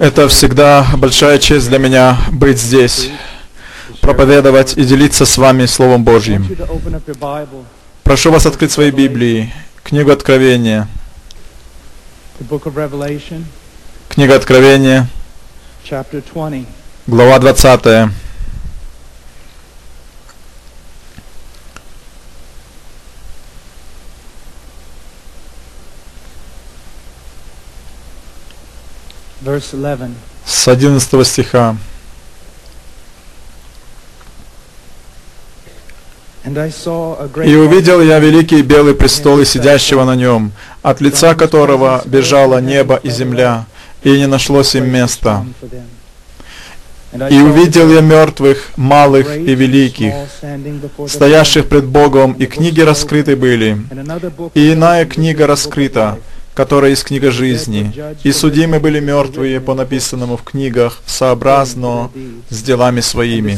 Это всегда большая честь для меня быть здесь, проповедовать и делиться с вами Словом Божьим. Прошу вас открыть свои Библии, книгу Откровения, книга Откровения, глава 20. С 11 стиха. И увидел я великий белый престол и сидящего на нем, от лица которого бежало небо и земля, и не нашлось им места. И увидел я мертвых, малых и великих, стоящих пред Богом, и книги раскрыты были, и иная книга раскрыта, которая из книга жизни, и судимы были мертвые по написанному в книгах, сообразно с делами своими.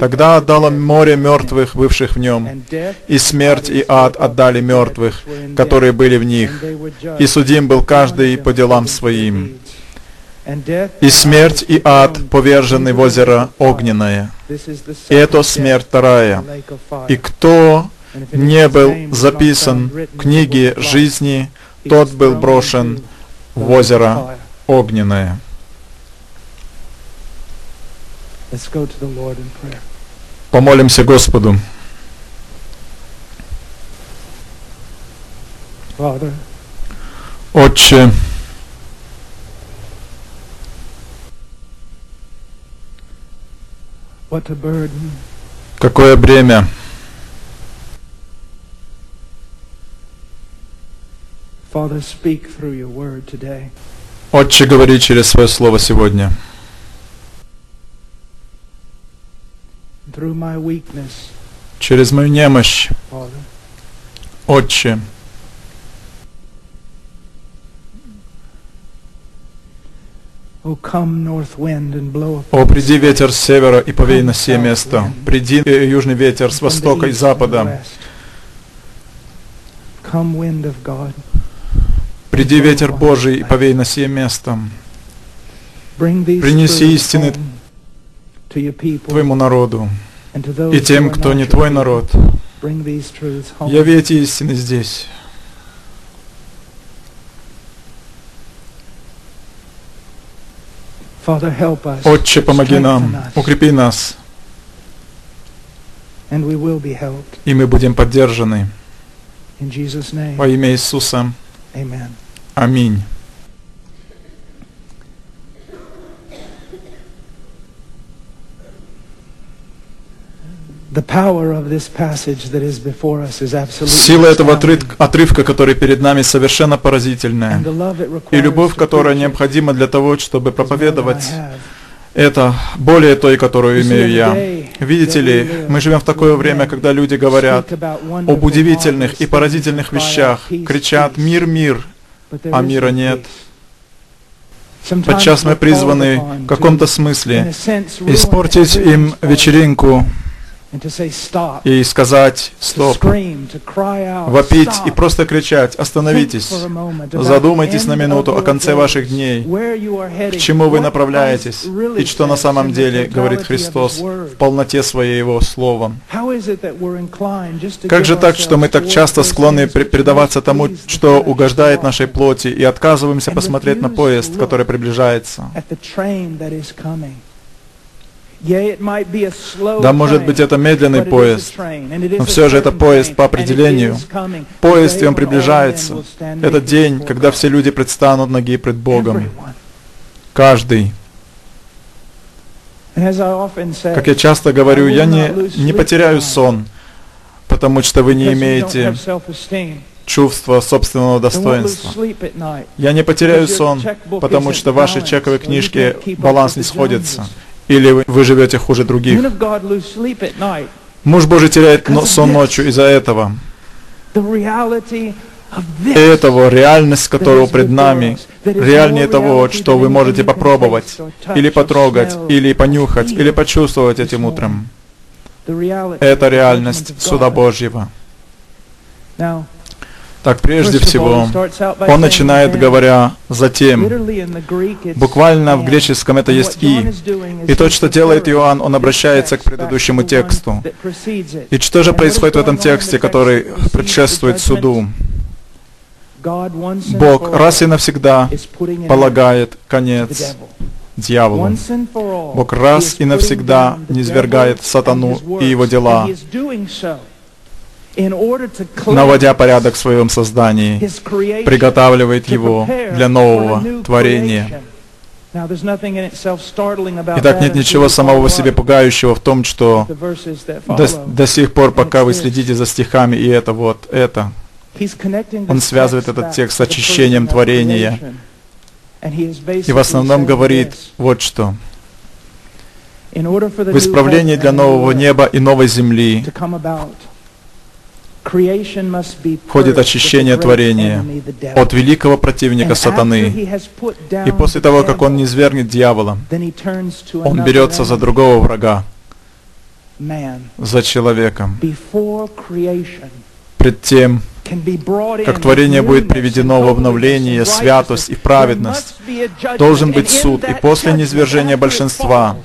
Тогда отдало море мертвых, бывших в нем, и смерть и ад отдали мертвых, которые были в них, и судим был каждый по делам своим. И смерть и ад повержены в озеро огненное. И это смерть вторая. И кто не был записан в книге жизни, тот был брошен в озеро огненное. Помолимся Господу. Отче, какое бремя Отче, говори через свое слово сегодня. Через мою немощь, Отче, О, приди ветер с севера и повей на все место. Приди южный ветер с востока и запада. Приди ветер Божий и повей на сие место. Принеси истины твоему народу и тем, кто не твой народ. Яви эти истины здесь. Отче, помоги нам, укрепи нас, и мы будем поддержаны. Во имя Иисуса. Аминь. Сила этого отрывка, который перед нами, совершенно поразительная. И любовь, которая необходима для того, чтобы проповедовать это более той, которую имею я. Видите ли, мы живем в такое время, когда люди говорят об удивительных и поразительных вещах, кричат «Мир, мир!», а мира нет. Подчас мы призваны в каком-то смысле испортить им вечеринку, и сказать «стоп», вопить и просто кричать «остановитесь», задумайтесь на минуту о конце ваших дней, к чему вы направляетесь. и что на самом деле говорит Христос в полноте Своего Слова. Как же так, что мы так часто склонны предаваться тому, что угождает нашей плоти, и отказываемся посмотреть на поезд, который приближается? Да, может быть, это медленный поезд, но все же это поезд по определению. Поезд, и он приближается. Это день, когда все люди предстанут ноги пред Богом. Каждый. Как я часто говорю, я не, не потеряю сон, потому что вы не имеете чувства собственного достоинства. Я не потеряю сон, потому что в вашей чековой книжке баланс не сходится. Или вы, вы живете хуже других. Муж Божий теряет сон ночью из-за этого. Этого, реальность которого пред нами, реальнее того, что вы можете попробовать, или потрогать, или понюхать, или почувствовать этим утром. Это реальность суда Божьего. Так прежде всего, он начинает, говоря «затем». Буквально в греческом это есть «и». И то, что делает Иоанн, он обращается к предыдущему тексту. И что же происходит в этом тексте, который предшествует суду? Бог раз и навсегда полагает конец дьяволу. Бог раз и навсегда низвергает сатану и его дела, наводя порядок в своем создании, приготавливает его для нового творения. Итак, нет ничего самого себе пугающего в том, что до, до сих пор, пока вы следите за стихами, и это вот, это, он связывает этот текст с очищением творения. И в основном говорит вот что. В исправлении для нового неба и новой земли входит очищение творения от великого противника сатаны. И после того, как он не свергнет дьявола, он берется за другого врага, за человеком. Пред тем, как творение будет приведено в обновление, святость и праведность, должен быть суд, и после низвержения большинства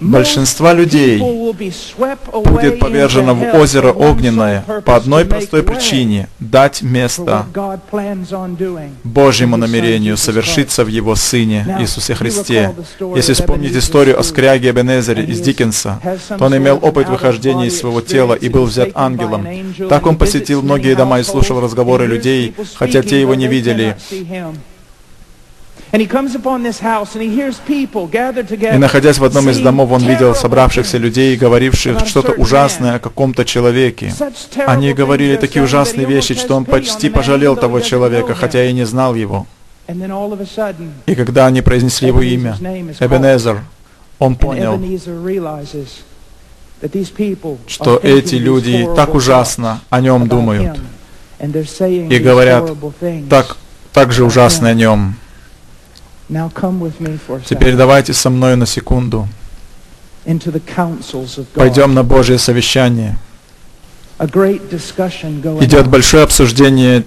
Большинство людей будет повержено в озеро огненное по одной простой причине — дать место Божьему намерению совершиться в Его Сыне Иисусе Христе. Если вспомнить историю о скряге Эбенезере из Диккенса, то он имел опыт выхождения из своего тела и был взят ангелом. Так он посетил многие дома и слушал разговоры людей, хотя те его не видели. И находясь в одном из домов, он видел собравшихся людей, говоривших что-то ужасное о каком-то человеке. Они говорили такие ужасные вещи, что он почти пожалел того человека, хотя и не знал его. И когда они произнесли его имя, Эбенезер, он понял, что эти люди так ужасно о нем думают и говорят так, так же ужасно о нем. Теперь давайте со мной на секунду. Пойдем на Божье совещание. Идет большое обсуждение,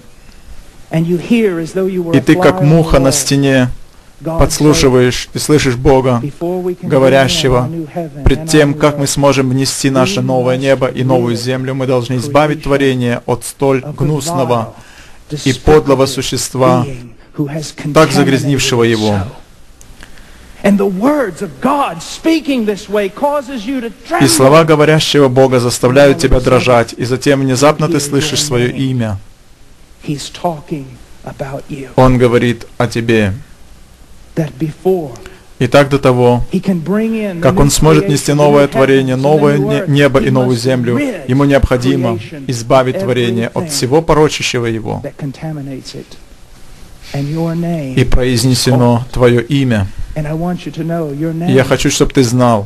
и ты как муха на стене подслушиваешь и слышишь Бога, говорящего, пред тем, как мы сможем внести наше новое небо и новую землю, мы должны избавить творение от столь гнусного и подлого существа, так загрязнившего его. И слова говорящего Бога заставляют тебя дрожать, и затем внезапно ты слышишь свое имя. Он говорит о тебе. И так до того, как Он сможет нести новое творение, новое небо и новую землю, Ему необходимо избавить творение от всего порочащего его и произнесено Твое имя. Я хочу, чтобы ты знал,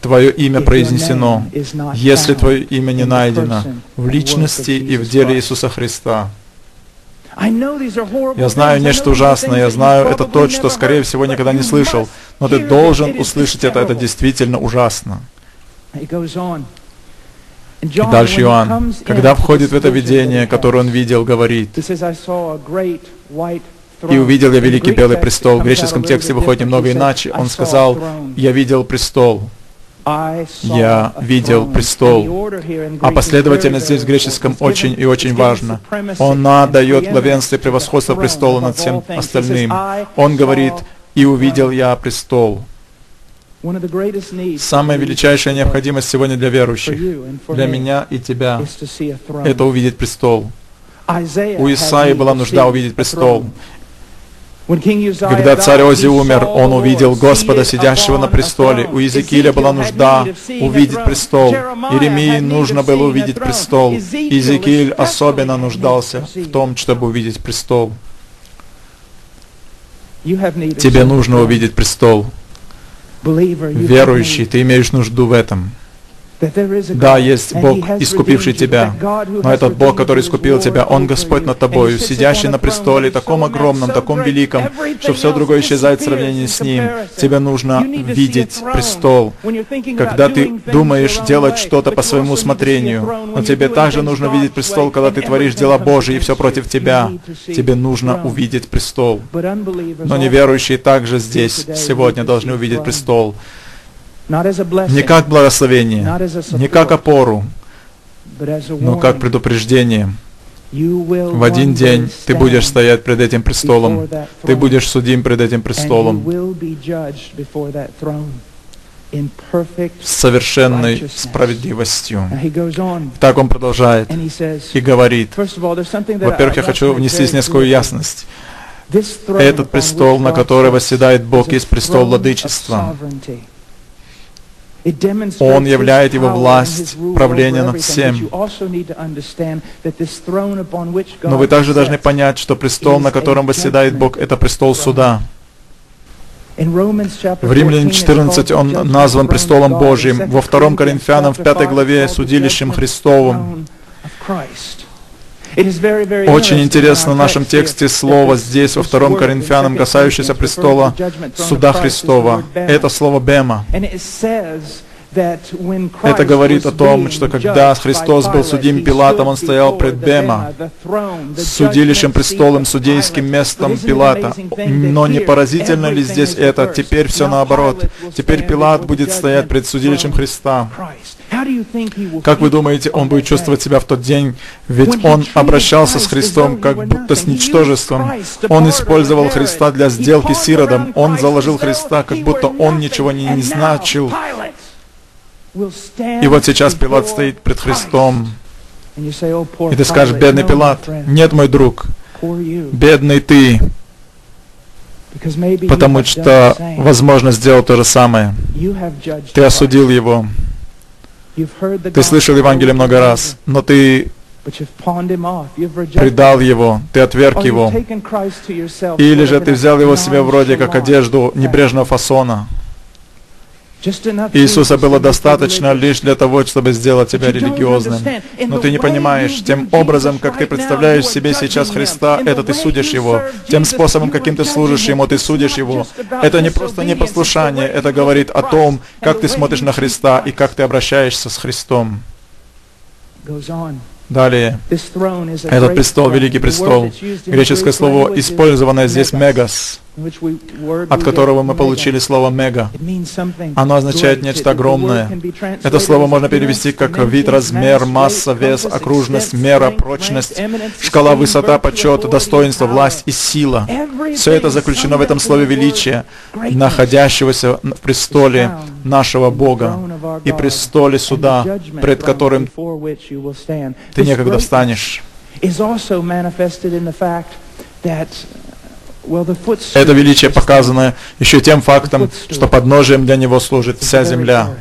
Твое имя произнесено, если Твое имя не найдено в личности и в деле Иисуса Христа. Я знаю нечто ужасное, я знаю это то, что, скорее всего, никогда не слышал, но ты должен услышать это, это действительно ужасно. И дальше Иоанн, когда входит в это видение, которое он видел, говорит, «И увидел я великий белый престол». В греческом тексте выходит немного иначе. Он сказал, «Я видел престол». Я видел престол. А последовательность здесь в греческом очень и очень важна. Он дает главенство и превосходство престола над всем остальным. Он говорит, «И увидел я престол». Самая величайшая необходимость сегодня для верующих, для меня и тебя, это увидеть престол. У Исаи была нужда увидеть престол. Когда царь Ози умер, он увидел Господа, сидящего на престоле. У Иезекииля была нужда увидеть престол. Иеремии нужно было увидеть престол. Иезекииль особенно нуждался в том, чтобы увидеть престол. Тебе нужно увидеть престол верующий, ты имеешь нужду в этом. Да, есть Бог, искупивший тебя, но этот Бог, который искупил тебя, Он Господь над тобою, сидящий на престоле, таком огромном, таком великом, что все другое исчезает в сравнении с Ним. Тебе нужно видеть престол. Когда ты думаешь делать что-то по своему усмотрению, но тебе также нужно видеть престол, когда ты творишь дела Божьи, и все против тебя. Тебе нужно увидеть престол. Но неверующие также здесь сегодня должны увидеть престол не как благословение, не как опору, но как предупреждение. В один день ты будешь стоять пред этим престолом, ты будешь судим пред этим престолом с совершенной справедливостью. Так он продолжает и говорит. Во-первых, я хочу внести здесь несколько ясность. Этот престол, на который восседает Бог, есть престол владычества. Он являет его власть, правление над всем. Но вы также должны понять, что престол, на котором восседает Бог, это престол суда. В Римлянам 14 он назван престолом Божьим, во 2 Коринфянам в 5 главе судилищем Христовым. Очень интересно в нашем тексте слово здесь, во втором Коринфянам, касающееся престола суда Христова. Это слово «бема». Это говорит о том, что когда Христос был судим Пилатом, Он стоял пред Бема, судилищем, престолом, судейским местом Пилата. Но не поразительно ли здесь это? Теперь все наоборот. Теперь Пилат будет стоять пред судилищем Христа. Как вы думаете, он будет чувствовать себя в тот день? Ведь он обращался с Христом как будто с ничтожеством. Он использовал Христа для сделки с Иродом. Он заложил Христа, как будто он ничего не, не значил. И вот сейчас Пилат стоит пред Христом. И ты скажешь, бедный Пилат, нет, мой друг, бедный ты, потому что, возможно, сделал то же самое. Ты осудил его. Ты слышал Евангелие много раз, но ты предал его, ты отверг его. Или же ты взял его себе вроде как одежду небрежного фасона. Иисуса было достаточно лишь для того, чтобы сделать тебя религиозным. Но ты не понимаешь, тем образом, как ты представляешь себе сейчас Христа, это ты судишь Его. Тем способом, каким ты служишь Ему, ты судишь Его. Это не просто непослушание, это говорит о том, как ты смотришь на Христа и как ты обращаешься с Христом. Далее, этот престол, великий престол, греческое слово, использованное здесь «мегас», от которого мы получили слово «мега». Оно означает нечто огромное. Это слово можно перевести как вид, размер, масса, вес, окружность, мера, прочность, шкала, высота, почет, достоинство, власть и сила. Все это заключено в этом слове величия, находящегося в престоле нашего Бога и престоле суда, пред которым ты некогда встанешь. Это величие показано еще тем фактом, что подножием для него служит вся земля.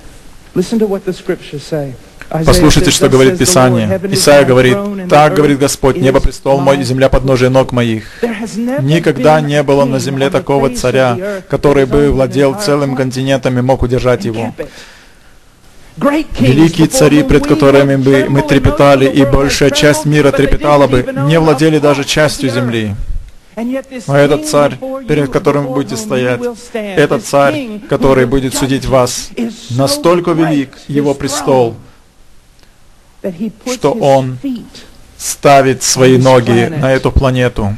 Послушайте, что говорит Писание. Исаия говорит, «Так, говорит Господь, небо престол мой и земля подножие ног моих». Никогда не было на земле такого царя, который бы владел целым континентом и мог удержать его. Великие цари, пред которыми бы мы трепетали, и большая часть мира трепетала бы, не владели даже частью земли. Но этот царь, перед которым вы будете стоять, этот царь, который будет судить вас, настолько велик его престол, что он ставит свои ноги на эту планету.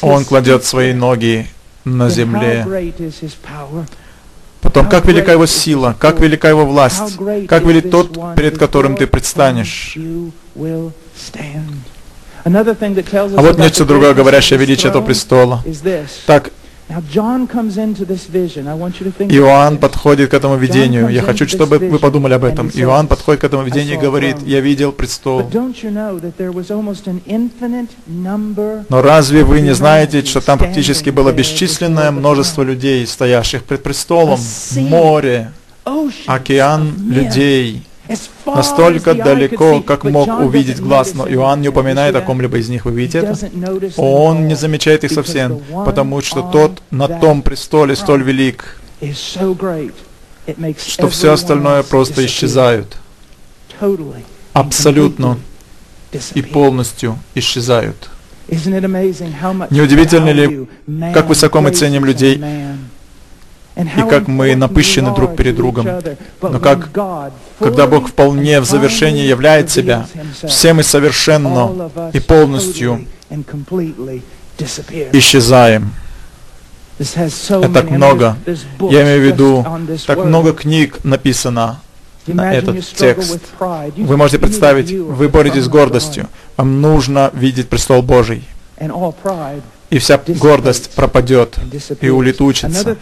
Он кладет свои ноги на земле. Потом, как велика его сила, как велика его власть, как велик тот, перед которым ты предстанешь. А вот нечто другое, говорящее о величии этого престола. Так, Иоанн подходит к этому видению. Я хочу, чтобы вы подумали об этом. Иоанн подходит к этому видению и говорит, «Я видел престол». Но разве вы не знаете, что там практически было бесчисленное множество людей, стоящих пред престолом? Море, океан людей настолько далеко, как мог увидеть глаз, но Иоанн не упоминает о ком-либо из них. Вы видите это? Он не замечает их совсем, потому что тот на том престоле столь велик, что все остальное просто исчезают. абсолютно и полностью исчезают. Неудивительно ли, как высоко мы ценим людей и как мы напыщены друг перед другом. Но как, когда Бог вполне в завершении являет себя, все мы совершенно и полностью исчезаем. Это так много. Я имею в виду, так много книг написано на этот текст. Вы можете представить, вы боретесь с гордостью. Вам нужно видеть престол Божий и вся гордость пропадет и улетучится.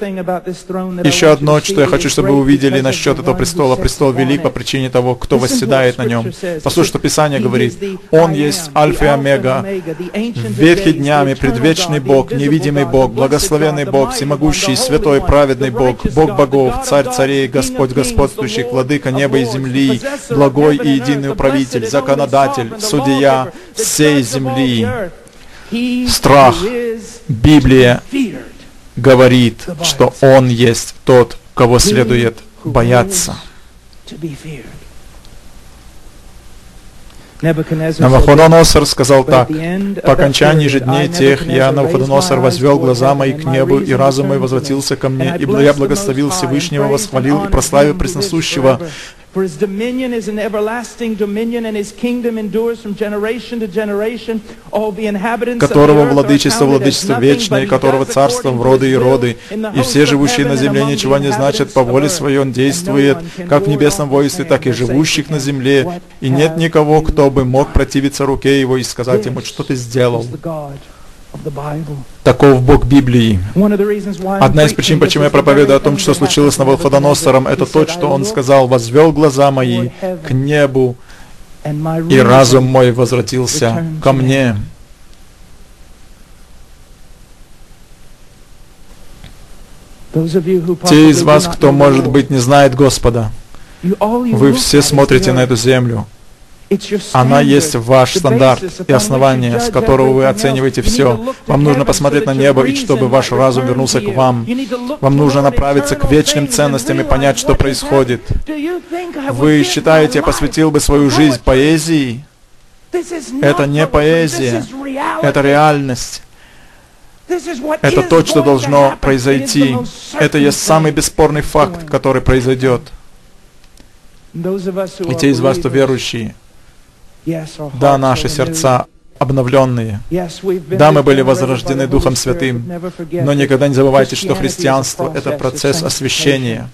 Еще одно, что я хочу, чтобы вы увидели насчет этого престола. Престол велик по причине того, кто восседает на нем. Послушайте, что Писание говорит. Он есть Альфа и Омега, ветхий днями, предвечный Бог, невидимый Бог, благословенный Бог, всемогущий, святой, праведный Бог, Бог богов, царь царей, Господь господствующий, владыка неба и земли, благой и единый управитель, законодатель, судья всей земли страх. Библия говорит, что Он есть тот, кого следует бояться. Навуходоносор сказал так, «По окончании же дней тех я, Навуходоносор, возвел глаза мои к небу, и разум мой возвратился ко мне, и я благословил Всевышнего, восхвалил и прославил Пресносущего, For his dominion is an everlasting dominion, and his kingdom endures from generation to generation. All the inhabitants которого владычество, владычество вечное, которого царство в роды и роды. И все живущие на земле ничего не значат, по воле своей он действует, как в небесном воинстве, так и живущих на земле. И нет никого, кто бы мог противиться руке его и сказать ему, что ты сделал. Таков Бог Библии. Одна из причин, почему я проповедую о том, что случилось с Навуходоносором, это то, что он сказал, «Возвел глаза мои к небу, и разум мой возвратился ко мне». Те из вас, кто, может быть, не знает Господа, вы все смотрите на эту землю, она есть ваш стандарт и основание, с которого вы оцениваете все. Вам нужно посмотреть на небо, и чтобы ваш разум вернулся к вам. Вам нужно направиться к вечным ценностям и понять, что происходит. Вы считаете, я посвятил бы свою жизнь поэзии? Это не поэзия, это реальность. Это то, что должно произойти. Это есть самый бесспорный факт, который произойдет. И те из вас, кто верующие, да, наши сердца обновленные. Да, мы были возрождены Духом Святым, но никогда не забывайте, что христианство — это процесс освящения.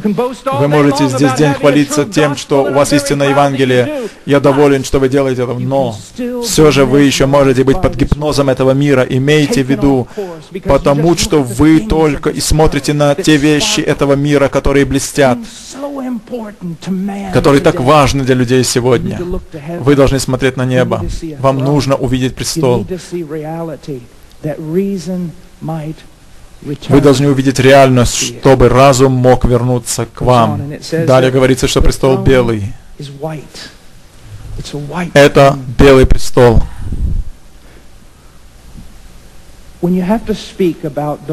Вы можете здесь день хвалиться тем, что у вас истинное Евангелие. Я доволен, что вы делаете это, но все же вы еще можете быть под гипнозом этого мира. Имейте в виду, потому что вы только и смотрите на те вещи этого мира, которые блестят, которые так важны для людей сегодня. Вы должны смотреть на небо. Вам нужно увидеть престол. Вы должны увидеть реальность, чтобы разум мог вернуться к вам. Далее говорится, что престол белый. Это белый престол.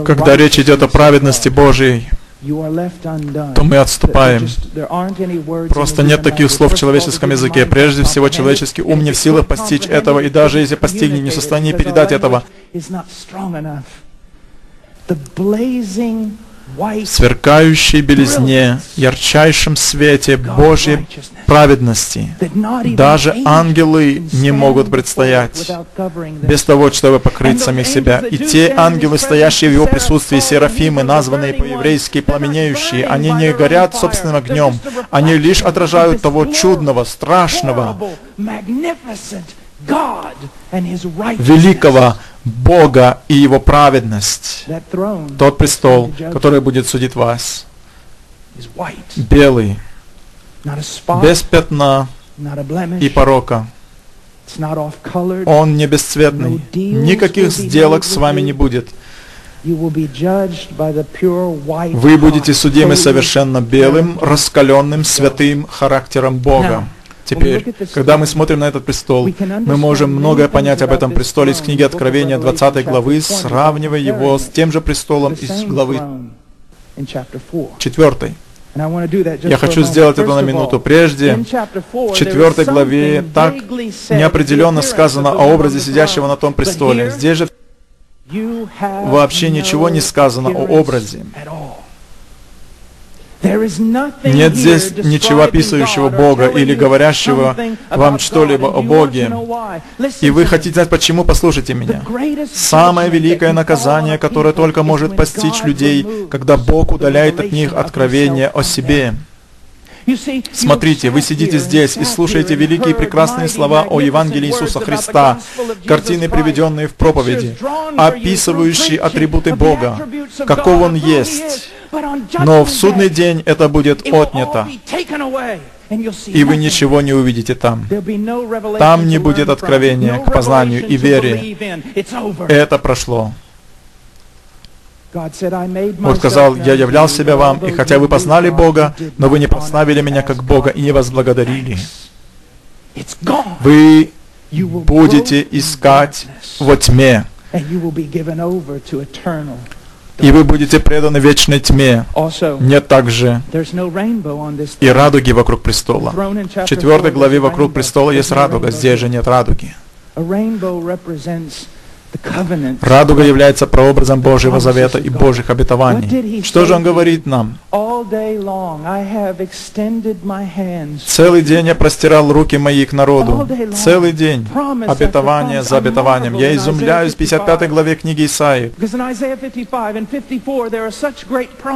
Когда речь идет о праведности Божьей, то мы отступаем. Просто нет таких слов в человеческом языке. Прежде всего, человеческий ум не в силах постичь этого, и даже если постигнет, не в состоянии передать этого сверкающей белизне, ярчайшем свете Божьей праведности. Даже ангелы не могут предстоять без того, чтобы покрыть самих себя. И те ангелы, стоящие в Его присутствии, серафимы, названные по-еврейски пламенеющие, они не горят собственным огнем, они лишь отражают того чудного, страшного, великого Бога и Его праведность. Тот престол, который будет судить вас, белый, без пятна и порока. Он не бесцветный. Никаких сделок с вами не будет. Вы будете судимы совершенно белым, раскаленным, святым характером Бога. Теперь, когда мы смотрим на этот престол, мы можем многое понять об этом престоле из книги Откровения 20 главы, сравнивая его с тем же престолом из главы 4. Я хочу сделать это на минуту. Прежде, в четвертой главе так неопределенно сказано о образе сидящего на том престоле. Здесь же вообще ничего не сказано о образе. Нет здесь ничего описывающего Бога или говорящего вам что-либо о Боге. И вы хотите знать, почему? Послушайте меня. Самое великое наказание, которое только может постичь людей, когда Бог удаляет от них откровение о себе. Смотрите, вы сидите здесь и слушаете великие и прекрасные слова о Евангелии Иисуса Христа, картины, приведенные в проповеди, описывающие атрибуты Бога, каков Он есть. Но в судный день это будет отнято, и вы ничего не увидите там. Там не будет откровения к познанию и вере. Это прошло. Бог сказал, «Я являл себя вам, и хотя вы познали Бога, но вы не прославили Меня как Бога и не возблагодарили. Вы будете искать во тьме, и вы будете преданы вечной тьме. Нет также и радуги вокруг престола. В четвертой главе вокруг престола есть радуга, здесь же нет радуги. Радуга является прообразом Божьего завета и Божьих обетований. Что же он говорит нам? Целый день я простирал руки мои к народу. Целый день. Обетование за обетованием. Я изумляюсь в 55 главе книги Исаии.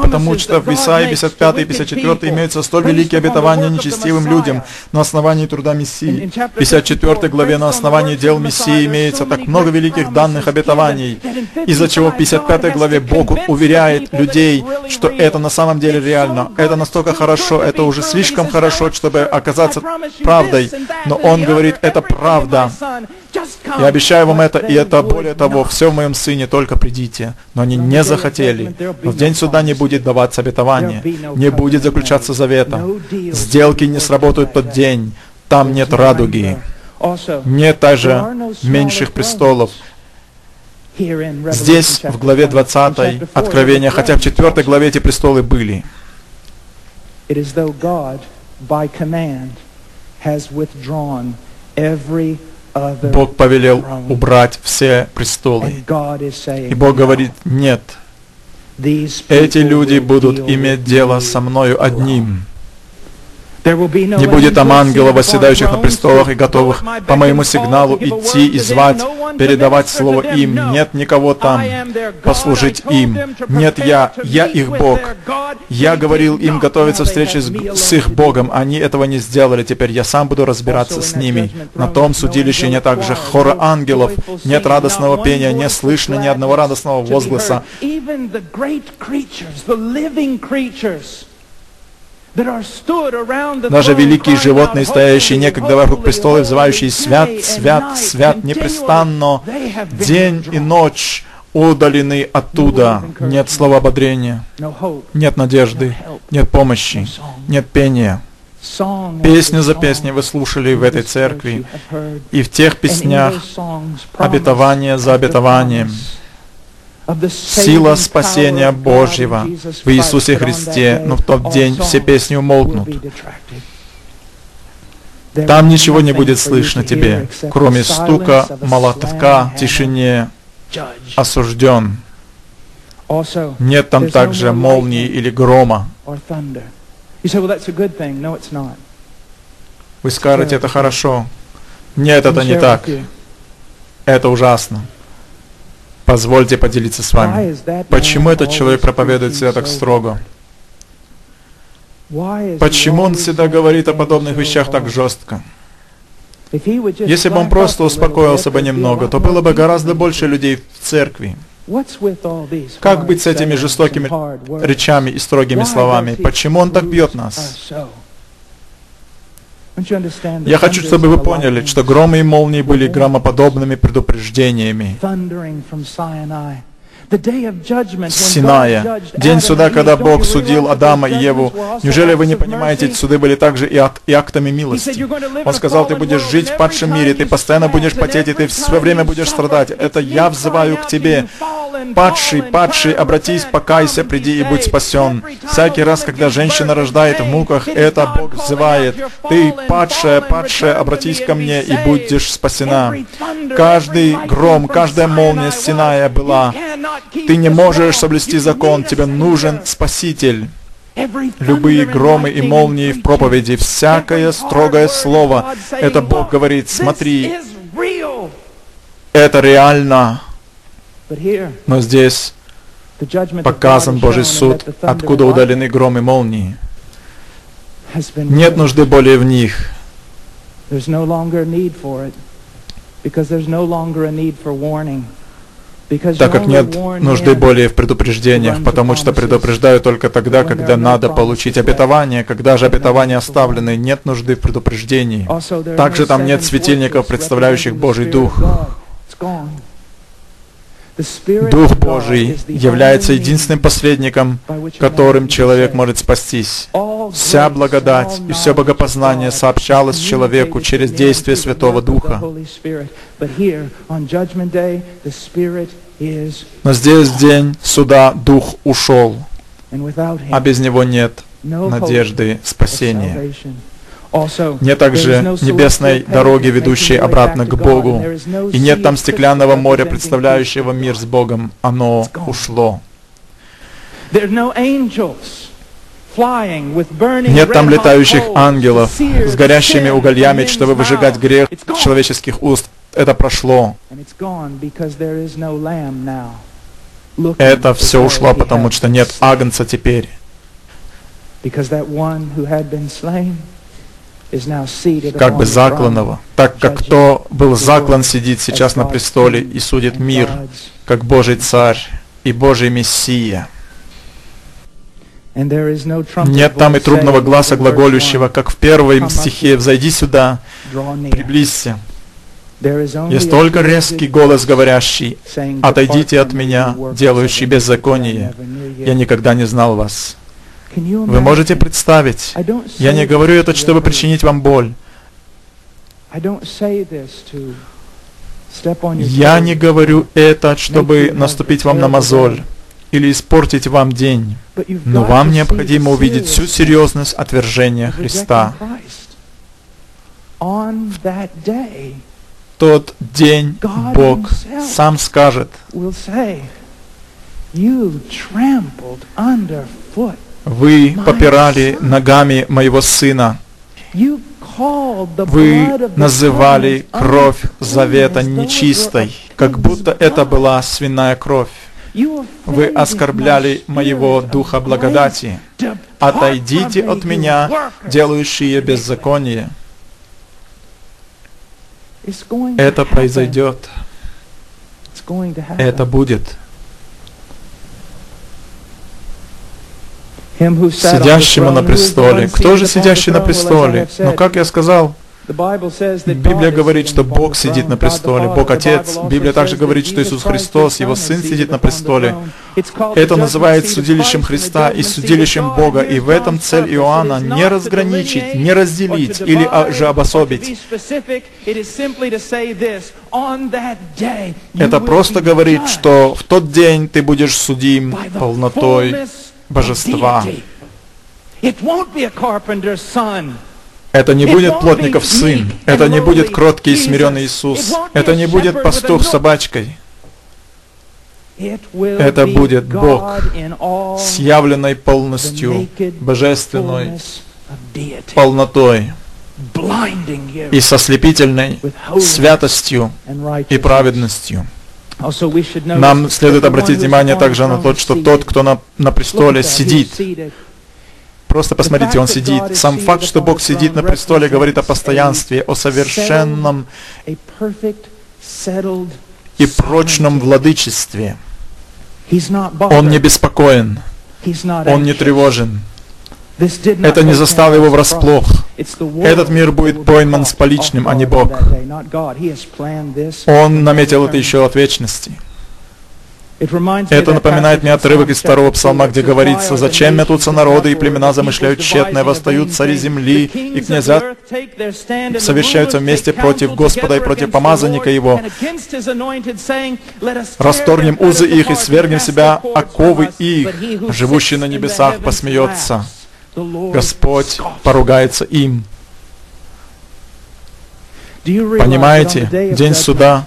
Потому что в Исаии 55 и 54 имеются столь великие обетования нечестивым людям на основании труда Мессии. В 54 главе на основании дел Мессии имеется так много великих данных данных обетований, из-за чего в 55 главе Бог уверяет людей, что это на самом деле реально, это настолько хорошо, это уже слишком хорошо, чтобы оказаться правдой, но Он говорит, это правда. Я обещаю вам это, и это более того, все в моем Сыне, только придите. Но они не захотели. Но в день суда не будет даваться обетование, не будет заключаться завета. Сделки не сработают тот день, там нет радуги. Нет даже меньших престолов, Здесь, в главе 20 Откровения, хотя в 4 главе эти престолы были. Бог повелел убрать все престолы. И Бог говорит, нет, эти люди будут иметь дело со мною одним. Не будет там ангелов, восседающих на престолах и готовых по моему сигналу идти и звать, передавать слово им. Нет никого там послужить им. Нет я, я их Бог. Я говорил им готовиться встрече с, с их Богом. Они этого не сделали. Теперь я сам буду разбираться с ними. На том судилище нет также хора ангелов, нет радостного пения, не слышно ни одного радостного возгласа. Даже великие животные, стоящие некогда вокруг престола, взывающие «Свят, свят, свят» непрестанно, день и ночь удалены оттуда. Нет слова ободрения, нет надежды, нет помощи, нет пения. Песни за песней вы слушали в этой церкви, и в тех песнях обетование за обетованием – сила спасения Божьего в Иисусе Христе, но в тот день все песни умолкнут. Там ничего не будет слышно тебе, кроме стука молотка тишине осужден. Нет там также молнии или грома. Вы скажете, это хорошо. Нет, это не так. Это ужасно. Позвольте поделиться с вами. Почему этот человек проповедует себя так строго? Почему он всегда говорит о подобных вещах так жестко? Если бы он просто успокоился бы немного, то было бы гораздо больше людей в церкви. Как быть с этими жестокими речами и строгими словами? Почему он так бьет нас? Я хочу, чтобы вы поняли, что громы и молнии были громоподобными предупреждениями. Синая, день суда, когда Бог судил Адама и Еву. Неужели вы не понимаете, эти суды были также и, ак и актами милости? Он сказал, ты будешь жить в падшем мире, ты постоянно будешь потеть, и ты все время будешь страдать. Это я взываю к тебе. падший, падший, обратись, покайся, приди и будь спасен. Всякий раз, когда женщина рождает в муках, это Бог взывает. Ты, падшая, падшая, обратись ко мне и будешь спасена. Каждый гром, каждая молния стеная была. Ты не можешь соблюсти закон, тебе нужен Спаситель. Любые громы и молнии в проповеди, всякое строгое слово, это Бог говорит, смотри, это реально. Но здесь показан Божий суд, откуда удалены громы и молнии. Нет нужды более в них. Так как нет нужды более в предупреждениях, потому что предупреждаю только тогда, когда надо получить обетование. Когда же обетования оставлены, нет нужды в предупреждении. Также там нет светильников, представляющих Божий Дух. Дух Божий является единственным посредником, которым человек может спастись. Вся благодать и все богопознание сообщалось человеку через действие Святого Духа. Но здесь день суда Дух ушел, а без Него нет надежды спасения. Нет также небесной дороги, ведущей обратно к Богу. И нет там стеклянного моря, представляющего мир с Богом. Оно ушло. Нет там летающих ангелов с горящими угольями, чтобы выжигать грех человеческих уст. Это прошло. Это все ушло, потому что нет агнца теперь как бы закланного, так как кто был заклан, сидит сейчас на престоле и судит мир, как Божий Царь и Божий Мессия. Нет там и трубного глаза глаголющего, как в первом стихе «Взойди сюда, приблизься». Есть только резкий голос, говорящий «Отойдите от меня, делающий беззаконие, я никогда не знал вас». Вы можете представить, я не говорю это, чтобы причинить вам боль. Я не говорю это, чтобы наступить вам на мозоль или испортить вам день, но вам необходимо увидеть всю серьезность отвержения Христа. Тот день Бог сам скажет, вы попирали ногами моего сына. Вы называли кровь завета нечистой, как будто это была свиная кровь. Вы оскорбляли моего духа благодати. Отойдите от меня, делающие беззаконие. Это произойдет. Это будет. Сидящему на престоле. Кто же сидящий на престоле? Ну, как я сказал, Библия говорит, что Бог сидит на престоле, Бог Отец. Библия также говорит, что Иисус Христос, Его Сын сидит на престоле. Это называется судилищем Христа и судилищем Бога. И в этом цель Иоанна не разграничить, не разделить или же обособить. Это просто говорит, что в тот день ты будешь судим полнотой божества. Это не будет плотников сын, это не будет кроткий и смиренный Иисус, это не будет пастух с собачкой. Это будет Бог с явленной полностью, божественной полнотой и со слепительной святостью и праведностью. Нам следует обратить внимание также на то, что тот, кто на, на престоле сидит, Просто посмотрите, он сидит. Сам факт, что Бог сидит на престоле, говорит о постоянстве, о совершенном и прочном владычестве. Он не беспокоен, он не тревожен. Это не застало его врасплох. Этот мир будет пойман с поличным, а не Бог. Он наметил это еще от вечности. Это напоминает мне отрывок из второго псалма, где говорится, «Зачем метутся народы, и племена замышляют тщетное, восстают цари земли, и князя совещаются вместе против Господа и против помазанника Его. Расторгнем узы их и свергнем себя оковы их, живущий на небесах посмеется. Господь поругается им». Понимаете, день суда,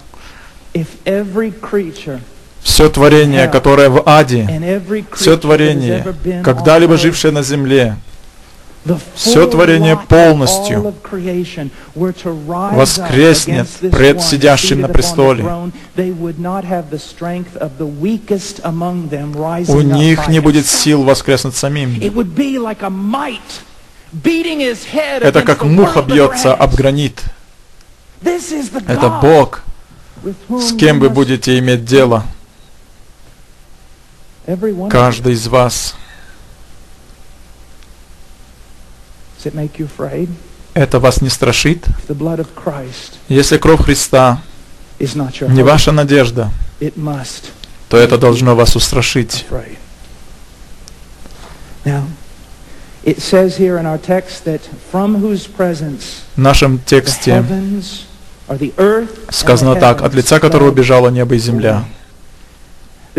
все творение, которое в аде, все творение, когда-либо жившее на земле, все творение полностью воскреснет пред сидящим на престоле. У них не будет сил воскреснуть самим. Это как муха бьется об гранит. Это Бог, с кем вы будете иметь дело. Каждый из вас. Это вас не страшит? Если кровь Христа не ваша надежда, то это должно вас устрашить. В нашем тексте Сказано так, от лица которого бежало небо и земля.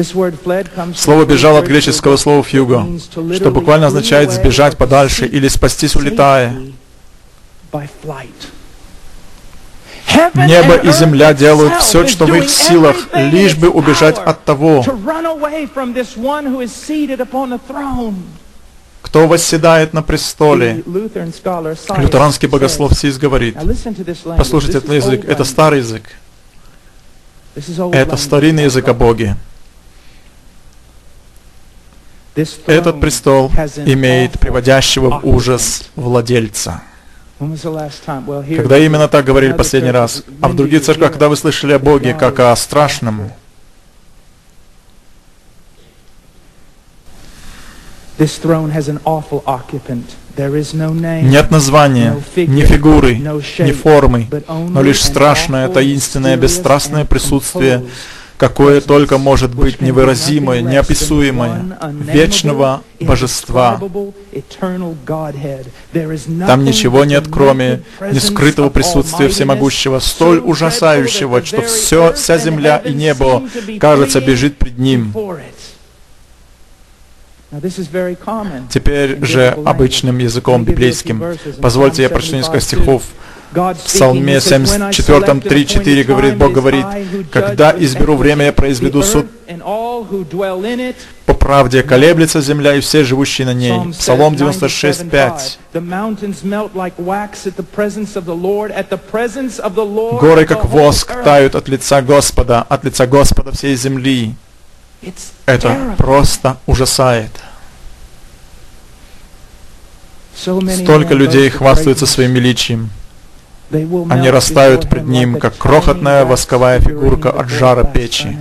Слово «бежал» от греческого слова «фьюго», что буквально означает «сбежать подальше» или «спастись, улетая». Небо и земля делают все, что в их силах, лишь бы убежать от того, кто восседает на престоле. Лютеранский богослов Сис говорит, послушайте этот язык, это старый язык. Это старинный язык о Боге. Этот престол имеет приводящего в ужас владельца. Когда именно так говорили последний раз? А в других церквях, когда вы слышали о Боге как о страшном, Нет названия, ни фигуры, ни формы, но лишь страшное, таинственное, бесстрастное присутствие, какое только может быть невыразимое, неописуемое, вечного божества. Там ничего нет, кроме нескрытого присутствия всемогущего, столь ужасающего, что все, вся земля и небо, кажется, бежит пред ним. Теперь же обычным языком библейским. Позвольте, я прочту несколько стихов. В Псалме 74, 3-4 говорит, Бог говорит, «Когда изберу время, я произведу суд по правде, колеблется земля и все живущие на ней». Псалом 96, 5. «Горы, как воск, тают от лица Господа, от лица Господа всей земли». Это просто ужасает. Столько людей хвастаются своим величием. Они растают пред ним, как крохотная восковая фигурка от жара печи.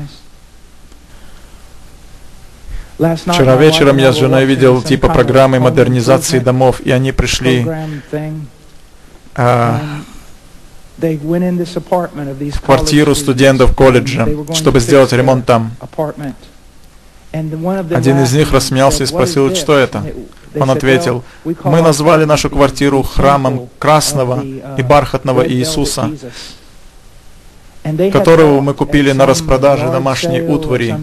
Вчера вечером я с женой видел типа программы модернизации домов, и они пришли в квартиру студентов колледжа, чтобы сделать ремонт там. Один из них рассмеялся и спросил, что это. Он ответил, мы назвали нашу квартиру храмом красного и бархатного Иисуса, которого мы купили на распродаже домашней утвари,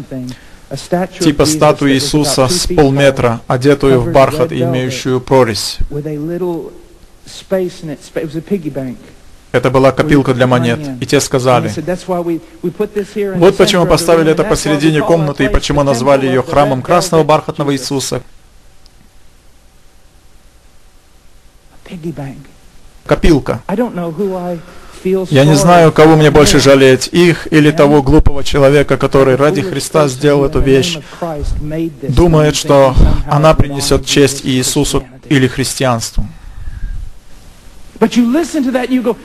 типа статуи Иисуса с полметра, одетую в бархат и имеющую прорезь. Это была копилка для монет. И те сказали, вот почему поставили это посередине комнаты и почему назвали ее храмом красного бархатного Иисуса. Копилка. Я не знаю, кого мне больше жалеть, их или того глупого человека, который ради Христа сделал эту вещь, думает, что она принесет честь Иисусу или христианству.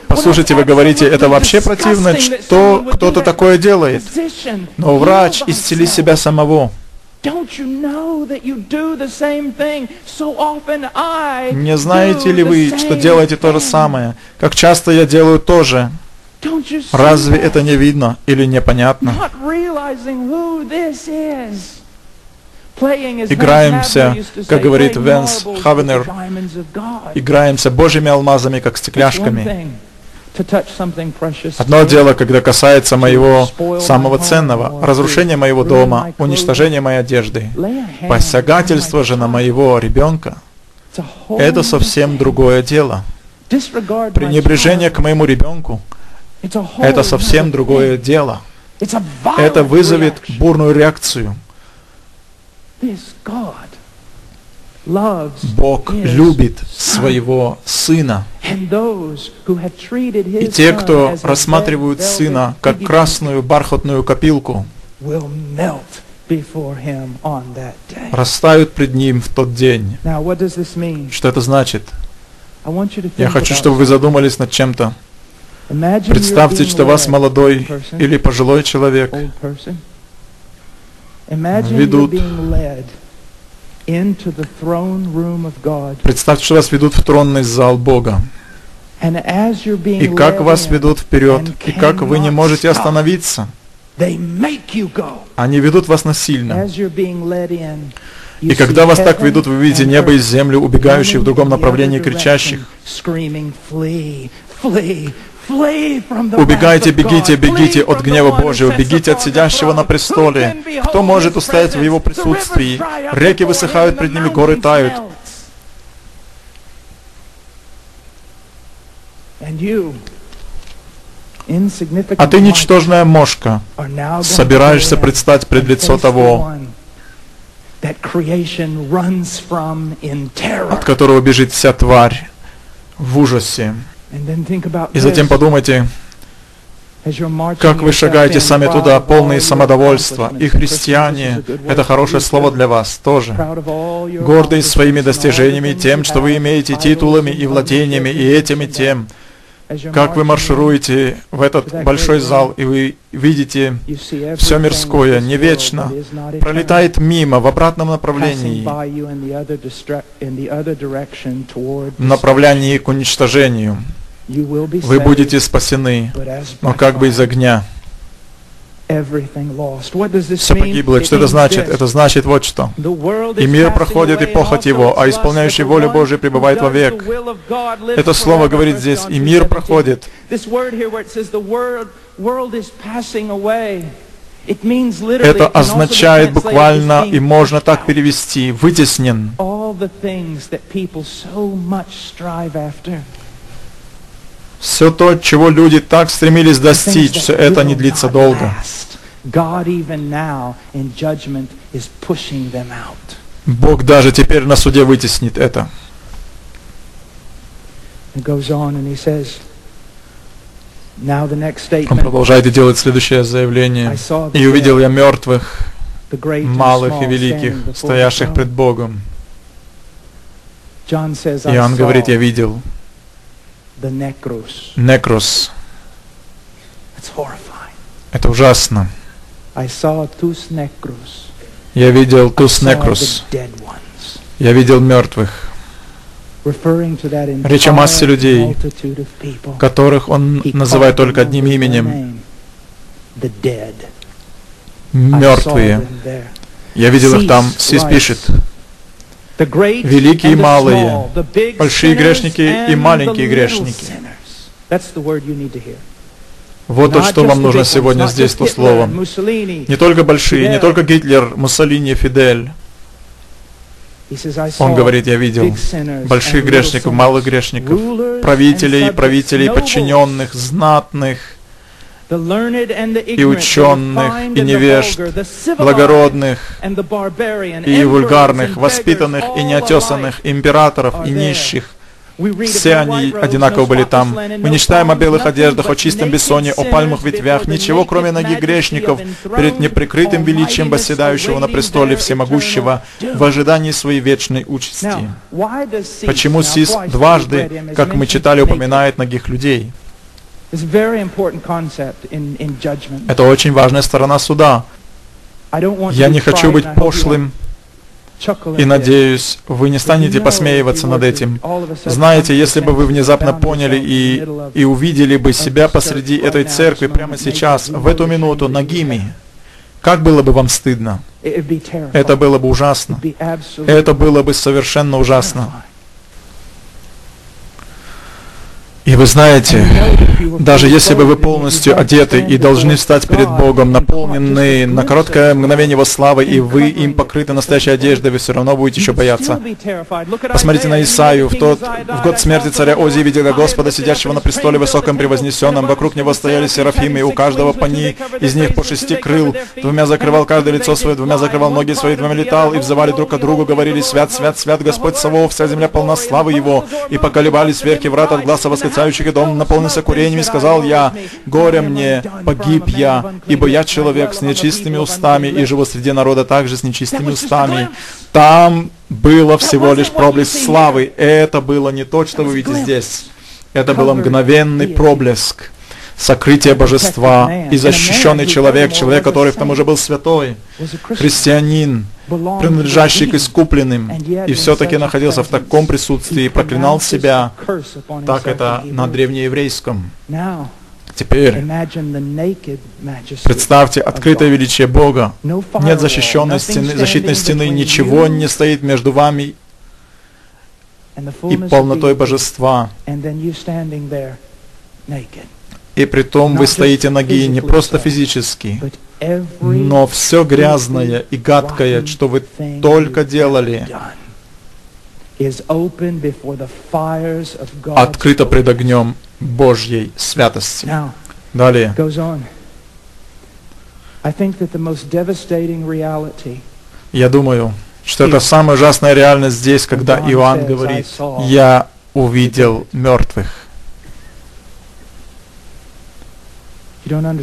Послушайте, вы говорите, это вообще противно, что кто-то такое делает. Но врач, исцели себя самого. Не знаете ли вы, что делаете то же самое? Как часто я делаю то же? Разве это не видно или непонятно? Not realizing who this is. Playing as Играемся, как говорит Венс Хавенер. Играемся Божьими алмазами, как стекляшками. Одно дело, когда касается моего самого ценного, разрушения моего дома, уничтожения моей одежды. Посягательство же на моего ребенка это совсем другое дело. Пренебрежение к моему ребенку это совсем другое дело. Это вызовет бурную реакцию. Бог любит своего сына. И те, кто рассматривают сына как красную бархатную копилку, растают пред ним в тот день. Что это значит? Я хочу, чтобы вы задумались над чем-то. Представьте, что вас молодой или пожилой человек God. Представьте, что вас ведут в тронный зал Бога. И как вас ведут вперед, и как вы не можете остановиться. Они ведут вас насильно. И когда вас так ведут, вы видите небо и землю, убегающие в другом направлении, кричащих. Убегайте, бегите, бегите от гнева Божьего, бегите от сидящего на престоле. Кто может устоять в Его присутствии? Реки высыхают пред ними, горы тают. А ты, ничтожная мошка, собираешься предстать пред лицо того, от которого бежит вся тварь в ужасе. И затем подумайте, как вы шагаете сами туда, полные самодовольства. И христиане это хорошее слово для вас тоже. Гордые своими достижениями, тем, что вы имеете титулами и владениями, и этим, и тем. Как вы маршируете в этот большой зал, и вы видите, все мирское, не вечно, пролетает мимо в обратном направлении, в направлении к уничтожению. Вы будете спасены, но как бы из огня. Все погибло. Что это значит? Это значит вот что. И мир проходит, и похоть его, а исполняющий волю Божию пребывает вовек. Это слово говорит 1 здесь, и мир 2:17. проходит. Это означает буквально, и можно так перевести, вытеснен. Все то, чего люди так стремились достичь, все это не длится долго. Бог даже теперь на суде вытеснит это. Он продолжает и делает следующее заявление. «И увидел я мертвых, малых и великих, стоящих throne». пред Богом». Иоанн говорит, я видел the necros. некрос. It's horrifying. Это ужасно. I saw tus necros. Я видел тус некрос. Я видел мертвых, Речь о массе людей, которых он называет только одним именем. Мертвые. Я видел их там. Сис пишет. Великие и малые, большие грешники и маленькие грешники. Вот то, что вам нужно сегодня здесь, and Mussolini. Не только большие, не только Гитлер, Муссолини, Фидель. Он говорит, я видел больших грешников, малых грешников, правителей, правителей, подчиненных, знатных, the learned and the и ученых, и невежд, благородных и вульгарных, воспитанных и неотесанных, императоров и нищих. Все они одинаково были там. Мы не читаем о белых одеждах, о чистом бессоне, о пальмах ветвях, ничего, кроме ноги грешников, перед неприкрытым величием восседающего на престоле всемогущего в ожидании своей вечной участи. Почему Сис дважды, как мы читали, упоминает ногих людей? Это очень важная сторона суда. Я не хочу быть пошлым, И надеюсь, вы не станете посмеиваться над этим. Знаете, если бы вы внезапно поняли и, и увидели бы себя посреди этой церкви прямо сейчас, в эту минуту, нагими, как было бы вам стыдно? Это было бы ужасно. Это было бы совершенно ужасно. И вы знаете, даже если бы вы полностью одеты и должны встать перед Богом, наполнены на короткое мгновение Его славы, и вы им покрыты настоящей одеждой, вы все равно будете еще бояться. Посмотрите на Исаию. В, тот, в год смерти царя Ози видел я Господа, сидящего на престоле высоком превознесенном. Вокруг него стояли серафимы, и у каждого по ней, из них по шести крыл. Двумя закрывал каждое лицо свое, двумя закрывал ноги свои, двумя летал, и взывали друг к другу, говорили, «Свят, свят, свят Господь Савов, вся земля полна славы Его». И поколебались верки врат от глаза восклицания и дом наполнился курением, и сказал я, «Горе мне, погиб я, ибо я человек с нечистыми устами, и живу среди народа также с нечистыми устами». Там было всего лишь проблеск славы. Это было не то, что вы видите здесь. Это был мгновенный проблеск сокрытие божества и защищенный человек, человек, который к тому же был святой, христианин, принадлежащий к искупленным, и все-таки находился в таком присутствии и проклинал себя. Так это на древнееврейском. Теперь представьте открытое величие Бога. Нет защищенной стены, защитной стены, ничего не стоит между вами и полнотой божества. И при том вы стоите ноги не просто физически, но все грязное и гадкое, что вы только делали, открыто пред огнем Божьей святости. Далее. Я думаю, что это самая ужасная реальность здесь, когда Иоанн говорит, «Я увидел мертвых».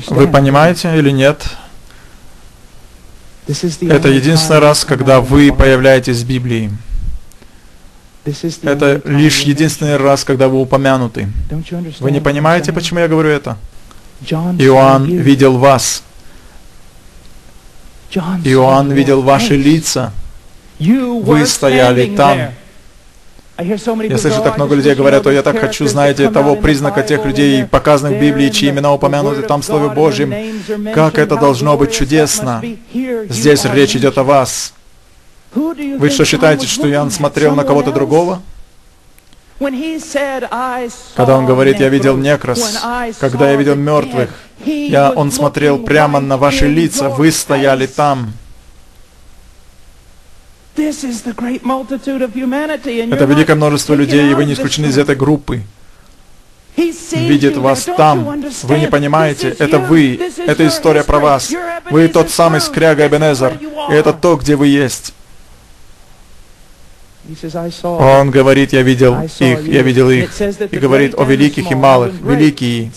Вы понимаете или нет? Это единственный раз, когда вы появляетесь в Библии. Это лишь единственный раз, когда вы упомянуты. Вы не понимаете, почему я говорю это? Иоанн видел вас. Иоанн видел ваши лица. Вы стояли там. Я слышу, так много людей говорят, о, я так хочу, знаете, того признака тех людей, показанных в Библии, чьи имена упомянуты там в Слове Божьем. Как это должно быть чудесно. Здесь речь идет о вас. Вы что считаете, что Иоанн смотрел на кого-то другого? Когда он говорит, я видел некрас, когда я видел мертвых, я, он смотрел прямо на ваши лица, вы стояли там. Это великое множество людей, и вы не исключены из этой группы. Видит вас там. Вы не понимаете, это вы, это история про вас. Вы тот самый скряга Эбенезер, и это то, где вы есть. Он говорит, я видел их, я видел их, и говорит о великих и малых, великие.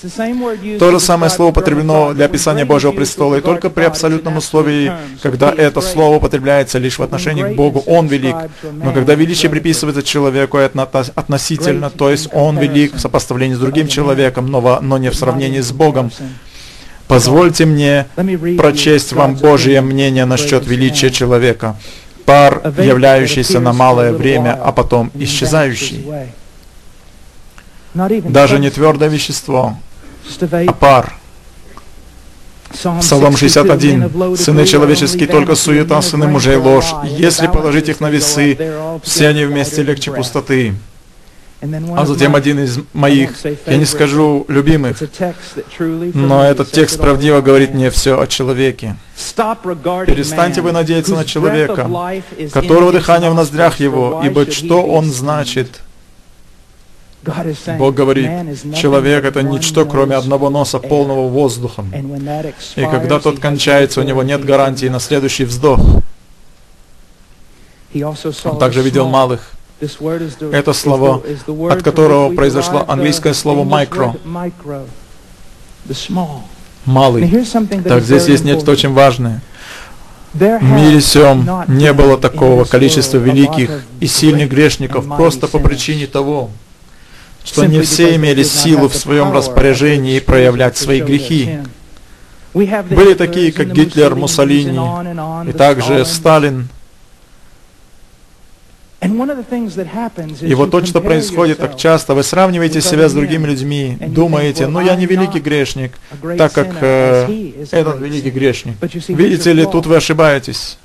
То же самое слово употреблено для описания Божьего престола, и только при абсолютном условии, когда это слово употребляется лишь в отношении к Богу, Он велик. Но когда величие приписывается человеку относительно, то есть Он велик в сопоставлении с другим человеком, но, но не в сравнении с Богом, Позвольте мне прочесть вам Божье мнение насчет величия человека пар, являющийся на малое время, а потом исчезающий. Даже не твердое вещество, а пар. Псалом 61. «Сыны человеческие только суета, сыны мужей ложь. Если положить их на весы, все они вместе легче пустоты». А затем один из моих, я не скажу любимых, но этот текст правдиво говорит мне все о человеке. Перестаньте вы надеяться на человека, которого дыхание в ноздрях его, ибо что он значит? Бог говорит, человек это ничто, кроме одного носа, полного воздухом. И когда тот кончается, у него нет гарантии на следующий вздох. Он также видел малых, это слово, от которого произошло английское слово «micro». Малый. Так, здесь есть нечто очень важное. В мире всем не было такого количества великих и сильных грешников просто по причине того, что не все имели силу в своем распоряжении проявлять свои грехи. Были такие, как Гитлер, Муссолини и также Сталин, И вот то, что происходит так часто, вы сравниваете себя с другими людьми, думаете, ну я не великий грешник, так как э, этот великий грешник. Видите ли, тут вы ошибаетесь.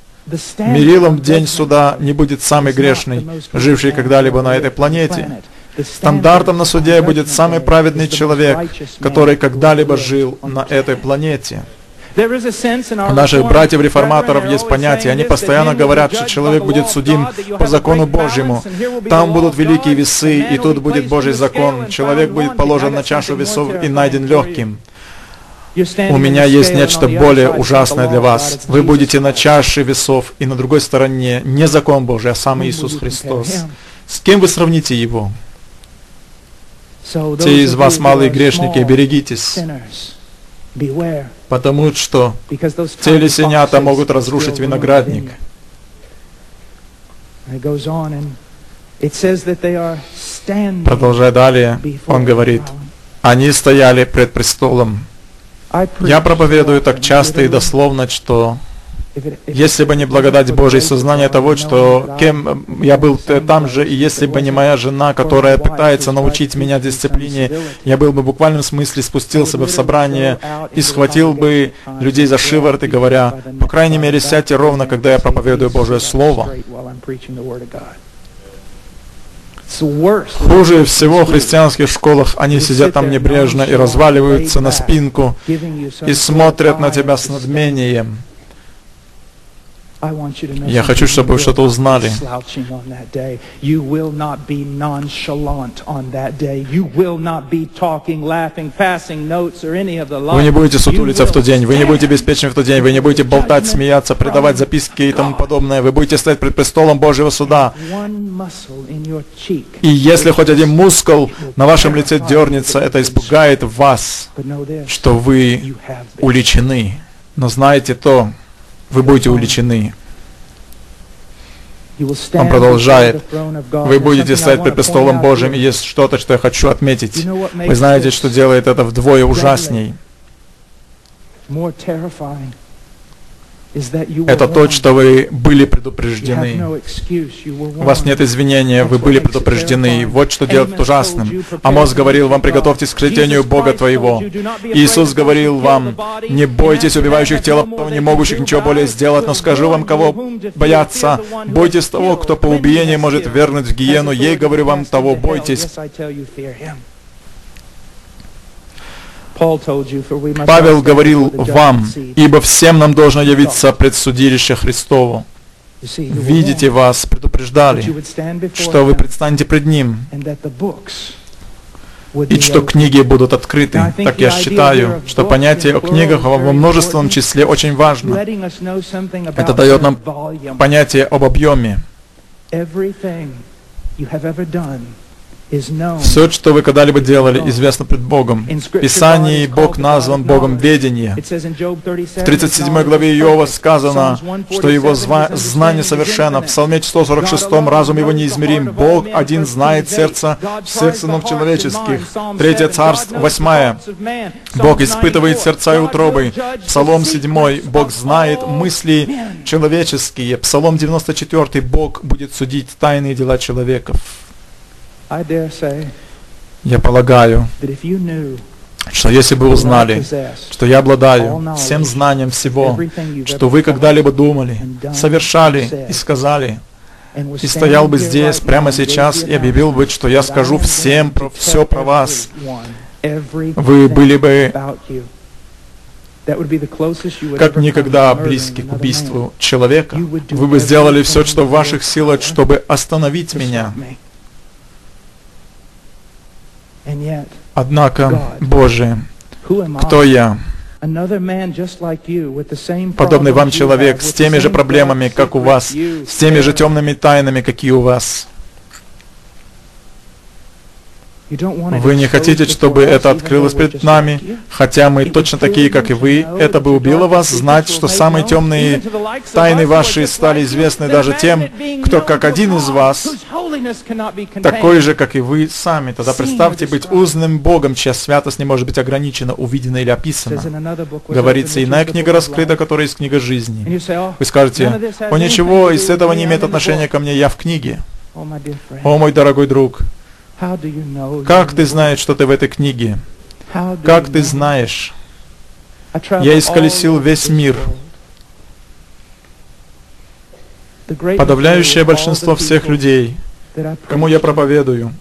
Мерилом день суда не будет самый грешный, живший когда-либо на этой планете. Стандартом на суде будет самый праведный человек, который когда-либо жил на этой планете. У наших братьев-реформаторов есть понятие, они постоянно говорят, что человек будет судим по закону Божьему. Там будут великие весы, и тут будет Божий закон. Человек будет положен на чашу весов и найден легким. У меня есть нечто более ужасное для вас. Вы будете на чаше весов, и на другой стороне не закон Божий, а сам Иисус Христос. С кем вы сравните Его? Те из вас малые грешники, берегитесь, потому что те лисенята могут разрушить виноградник. Продолжая далее, он говорит, они стояли пред престолом. Я проповедую так часто и дословно, что если бы не благодать Божьей, сознание того, что кем я был там же, и если бы не моя жена, которая пытается научить меня дисциплине, я был бы в буквальном смысле спустился бы в собрание и схватил бы людей за шиворот и говоря, по крайней мере, сядьте ровно, когда я проповедую Божье Слово. Хуже всего в христианских школах они сидят там небрежно и разваливаются на спинку и смотрят на тебя с надмением. Я хочу, чтобы вы что-то узнали. Вы не будете сутулиться в тот день, вы не будете беспечны в тот день, вы не будете болтать, смеяться, придавать записки и тому подобное. Вы будете стоять пред престолом Божьего суда. И если хоть один мускул на вашем лице дернется, это испугает вас, что вы уличены. Но знаете то, вы будете уличены. Он продолжает. Вы будете стоять пред престолом Божьим, и есть что-то, что я хочу отметить. Вы знаете, что делает это вдвое ужасней. Это то, что вы были предупреждены. У вас нет извинения, вы были предупреждены. Вот что делает ужасным. Амос говорил вам, приготовьтесь к скрытению Бога твоего. Иисус говорил вам, не бойтесь убивающих тело, не могущих ничего более сделать, но скажу вам, кого бояться. Бойтесь того, кто по убиению может вернуть в гиену. Ей говорю вам того, бойтесь. Павел говорил вам, ибо всем нам должно явиться предсудилище Христову. Видите вас, предупреждали, что вы предстанете пред Ним, и что книги будут открыты. Так я считаю, что понятие о книгах во множественном числе очень важно. Это дает нам понятие об объеме. Все, что вы когда-либо делали, известно пред Богом. В Писании Бог назван Богом ведения. В 37 главе Иова сказано, что его знание совершенно. В Псалме 146 разум его неизмерим. Бог один знает сердце, сердце ног человеческих. Третье царство, восьмая. Бог испытывает сердца и утробы. Псалом 7. Бог знает мысли человеческие. Псалом 94. Бог будет судить тайные дела человеков. Я полагаю, что если бы узнали, что я обладаю всем знанием всего, что вы когда-либо думали, совершали и сказали, и стоял бы здесь прямо сейчас и объявил бы, что я скажу всем про все про вас, вы были бы как никогда близки к убийству человека. Вы бы сделали все, что в ваших силах, чтобы остановить меня. Однако, Боже, кто я? Подобный вам человек с теми же проблемами, как у вас, с теми же темными тайнами, какие у вас. Вы не хотите, чтобы это открылось перед нами, хотя мы точно такие, как и вы. Это бы убило вас, знать, что самые темные тайны ваши стали известны даже тем, кто как один из вас, такой же, как и вы сами. Тогда представьте быть узным Богом, чья святость не может быть ограничена, увидена или описана. Говорится, иная книга раскрыта, которая есть книга жизни. Вы скажете, о ничего, из этого не имеет отношения ко мне, я в книге. Oh, О, мой дорогой друг, как ты знаешь, что ты в этой книге? Как ты знаешь? Я исколесил весь мир. Подавляющее большинство всех людей, кому я проповедую,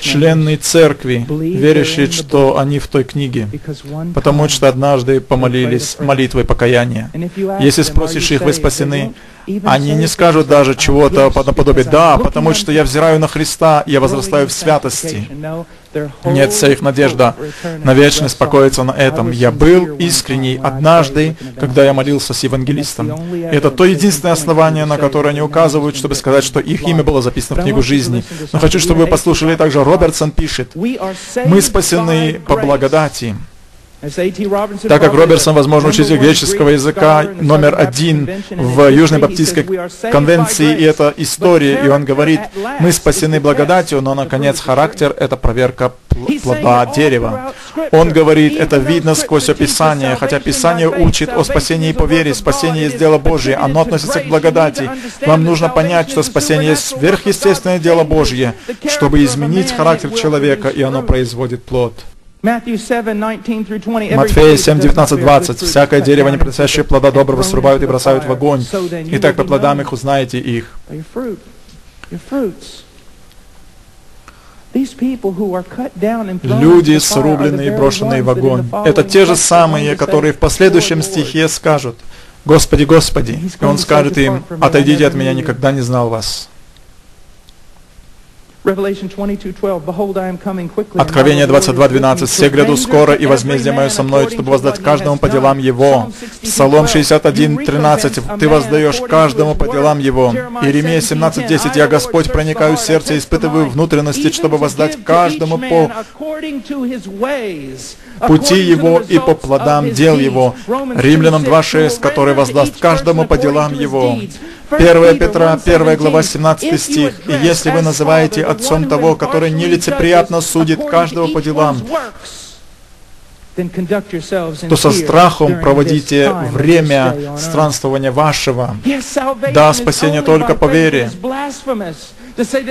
члены церкви, верящие, что они в той книге, потому что однажды помолились молитвой покаяния. Если спросишь "Are you их, вы saved?" they спасены, Они не скажут даже "Ah, чего-то наподобие «да, потому что я взираю на Христа, и я возрастаю в святости». sanctification." No, their Нет, вся их надежда на вечность покоится на "I этом. Я был искренний однажды, когда я evangelist." молился с евангелистом. only Это то единственное основание, на которое они указывают, чтобы сказать, что их имя было записано в книгу жизни. Но хочу, чтобы вы послушали также, Робертсон пишет, «Мы спасены по благодати». Так как Робертсон, возможно, учитель греческого языка номер один в Южной Баптистской says, "We are saved by конвенции, и это история, и он говорит, мы спасены благодатью, но, наконец, характер — это проверка плода дерева. Он говорит, это видно сквозь Писание, хотя Писание учит о спасении по вере, спасение есть дело Божье, оно относится к благодати. Вам нужно понять, что спасение есть сверхъестественное дело Божье, чтобы изменить характер человека, и оно производит плод. Matthew 7, 19 through 20. Every Матфея tree that 7, does not 19, bear 20. good fruit is «Всякое дерево, не приносящее плода доброго, срубают и бросают в огонь. You Итак, по плодам их узнаете их». Люди, срубленные и брошенные в огонь. Это те же самые, которые в последующем стихе скажут, «Господи, Господи». И Он скажет им, «Отойдите от меня, никогда не знал вас». Откровение my reward is with me 22.12. to «Все гряду скоро, и возмездие мое со мной, чтобы воздать каждому по делам done». его». Псалом 62:12. 61.13. «Ты воздаешь каждому по делам его». Иеремия 17.10. «Я, Господь, проникаю в сердце, испытываю внутренности, чтобы воздать каждому по пути его и по плодам дел его». Римлянам 2.6, который воздаст каждому по делам его. 1 Петра, 1 глава, 17 стих. «И если вы называете отцом того, который нелицеприятно судит каждого по делам, то со страхом проводите время странствования вашего». Да, спасение только по вере.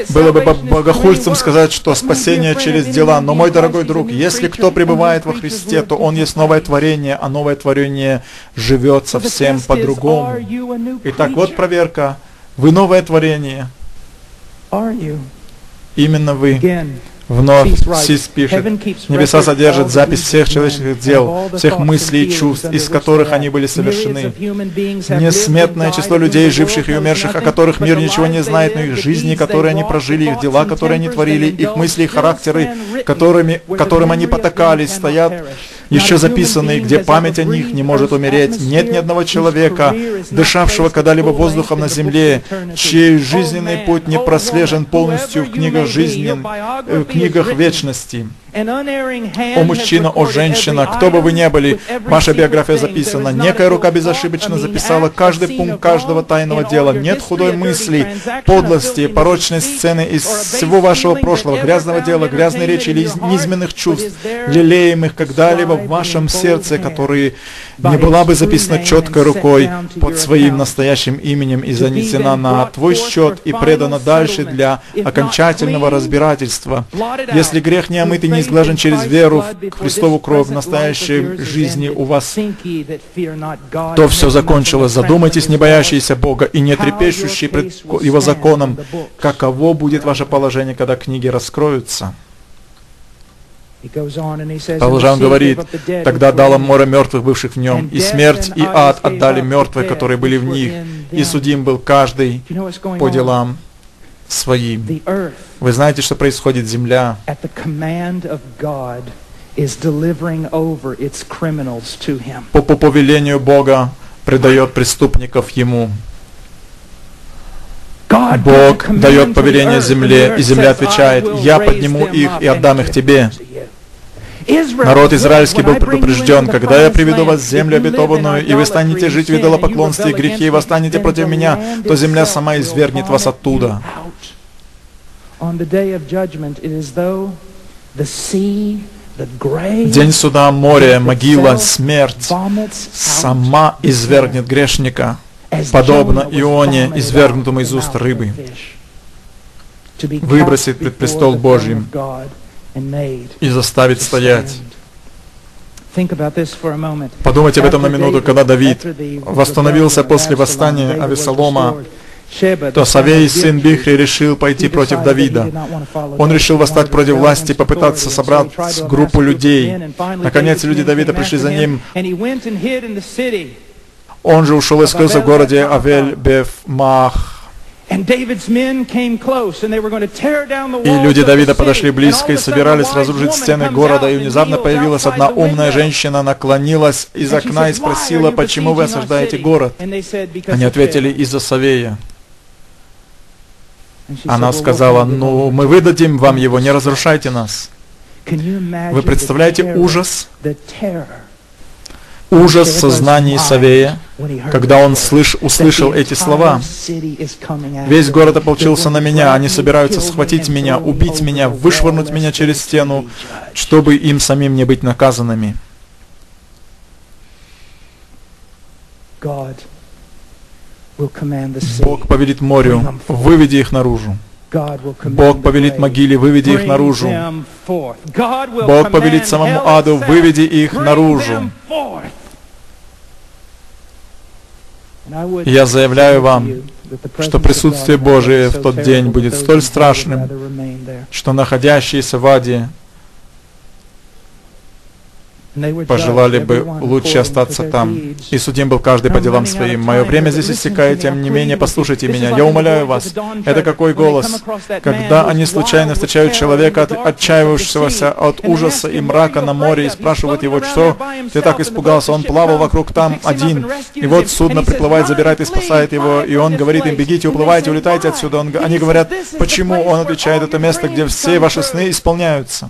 Было бы богохульством сказать, что спасение через дела. Но, мой дорогой друг, если кто пребывает во Христе, то он есть новое творение, а новое творение живет совсем по-другому. Итак, вот проверка. Вы новое творение. Именно вы. Вновь Сис пишет, «Небеса содержат запись всех человеческих дел, всех мыслей и чувств, из которых они были совершены. Несметное число людей, живших и умерших, о которых мир ничего не знает, но их жизни, которые они прожили, их дела, которые они творили, их мысли и характеры, которыми, которым они потакались, стоят еще записанные, где память о них не может умереть. Нет ни одного человека, дышавшего когда-либо воздухом на земле, чей жизненный путь не прослежен полностью в книгах жизни, в книгах вечности. О мужчина, о женщина, кто бы вы ни были, ваша биография записана. Некая рука безошибочно записала каждый пункт каждого тайного дела. Нет худой мысли, подлости, порочной сцены из всего вашего прошлого, грязного дела, грязной речи или из низменных чувств, лелеемых когда-либо в вашем сердце, которые не была бы записана четкой рукой под своим настоящим именем и занесена на твой счет и предана дальше для окончательного разбирательства. Если грех не омыт и не изглажен через веру в Христову кровь в настоящей жизни у вас, то все закончилось. Задумайтесь, не боящиеся Бога и не трепещущие пред Его законом, каково будет ваше положение, когда книги раскроются. Продолжая, он говорит, «Тогда дало море мертвых, бывших в нем, и смерть, и ад отдали мертвые, которые были в них, и судим был каждый по делам своим». Вы знаете, что происходит? Земля по, по повелению Бога предает преступников Ему. Бог дает повеление земле, и земля отвечает, «Я подниму их и отдам их тебе». Народ израильский был предупрежден, когда я приведу вас в землю обетованную, и вы станете жить в идолопоклонстве и грехе, и восстанете против меня, то земля сама извергнет вас оттуда. День суда, море, могила, смерть сама извергнет грешника, подобно Ионе, извергнутому из уст рыбы. выбросить пред престол Божьим и заставить стоять. Подумайте об этом на минуту, когда Давид восстановился после восстания Авесолома, то Савей, сын Бихри, решил пойти против Давида. Он решил восстать против власти, попытаться собрать группу людей. Наконец, люди Давида пришли за ним. Он же ушел и скрылся в городе Авель-Беф-Мах. И люди Давида подошли близко и собирались разрушить стены города, и внезапно появилась одна умная женщина, наклонилась из окна и спросила, почему вы осаждаете город? Они ответили, из-за Савея. Она сказала, ну, мы выдадим вам его, не разрушайте нас. Вы представляете ужас? Ужас сознания Савея, когда он слыш, услышал эти слова. Весь город ополчился на меня, они собираются схватить меня, убить меня, вышвырнуть меня через стену, чтобы им самим не быть наказанными. Бог повелит морю, выведи их наружу. Бог повелит могиле, выведи их наружу. Бог повелит самому аду, выведи их наружу. Я заявляю вам, что присутствие Божие в тот день будет столь страшным, что находящиеся в аде пожелали бы лучше остаться там. И судим был каждый по делам своим. Мое время здесь истекает, тем не менее, послушайте меня. Я умоляю вас. Это какой голос? Когда они случайно встречают человека, отчаивающегося от ужаса и мрака на море, и спрашивают его, что ты так испугался? Он плавал вокруг там один. И вот судно приплывает, забирает и спасает его. И он говорит им, бегите, уплывайте, улетайте отсюда. Он, они говорят, почему? Он отвечает, это место, где все ваши сны исполняются.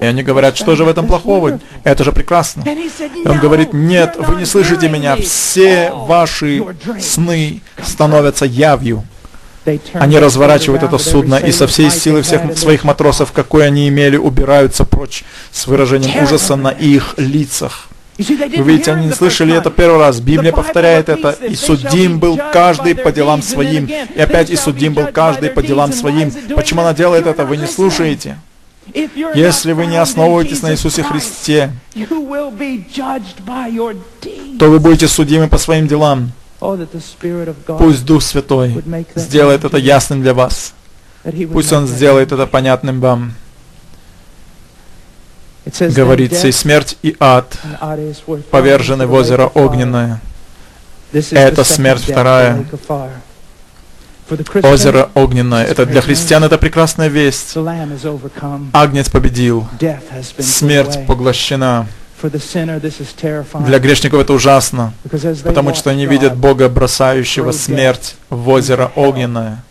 И они говорят, что же в этом плохого? Это же прекрасно. И он говорит, нет, вы не слышите меня, все ваши сны становятся явью. Они разворачивают это судно и со всей силы всех своих матросов, какой они имели, убираются прочь с выражением ужаса на их лицах. Вы видите, они не слышали это первый раз. Библия повторяет это. «И судим был каждый по делам своим». И опять «И судим был каждый по делам своим». Почему она делает это? Вы не слушаете. Если вы не основываетесь на Иисусе Христе, то вы будете судимы по своим делам. Пусть Дух Святой сделает это ясным для вас. Пусть Он сделает это понятным вам. Говорится, и смерть, и ад повержены в озеро огненное. Это смерть вторая. Озеро огненное. Это для христиан это прекрасная весть. Агнец победил. Смерть поглощена. Для грешников это ужасно, потому что они видят Бога, бросающего смерть в озеро огненное.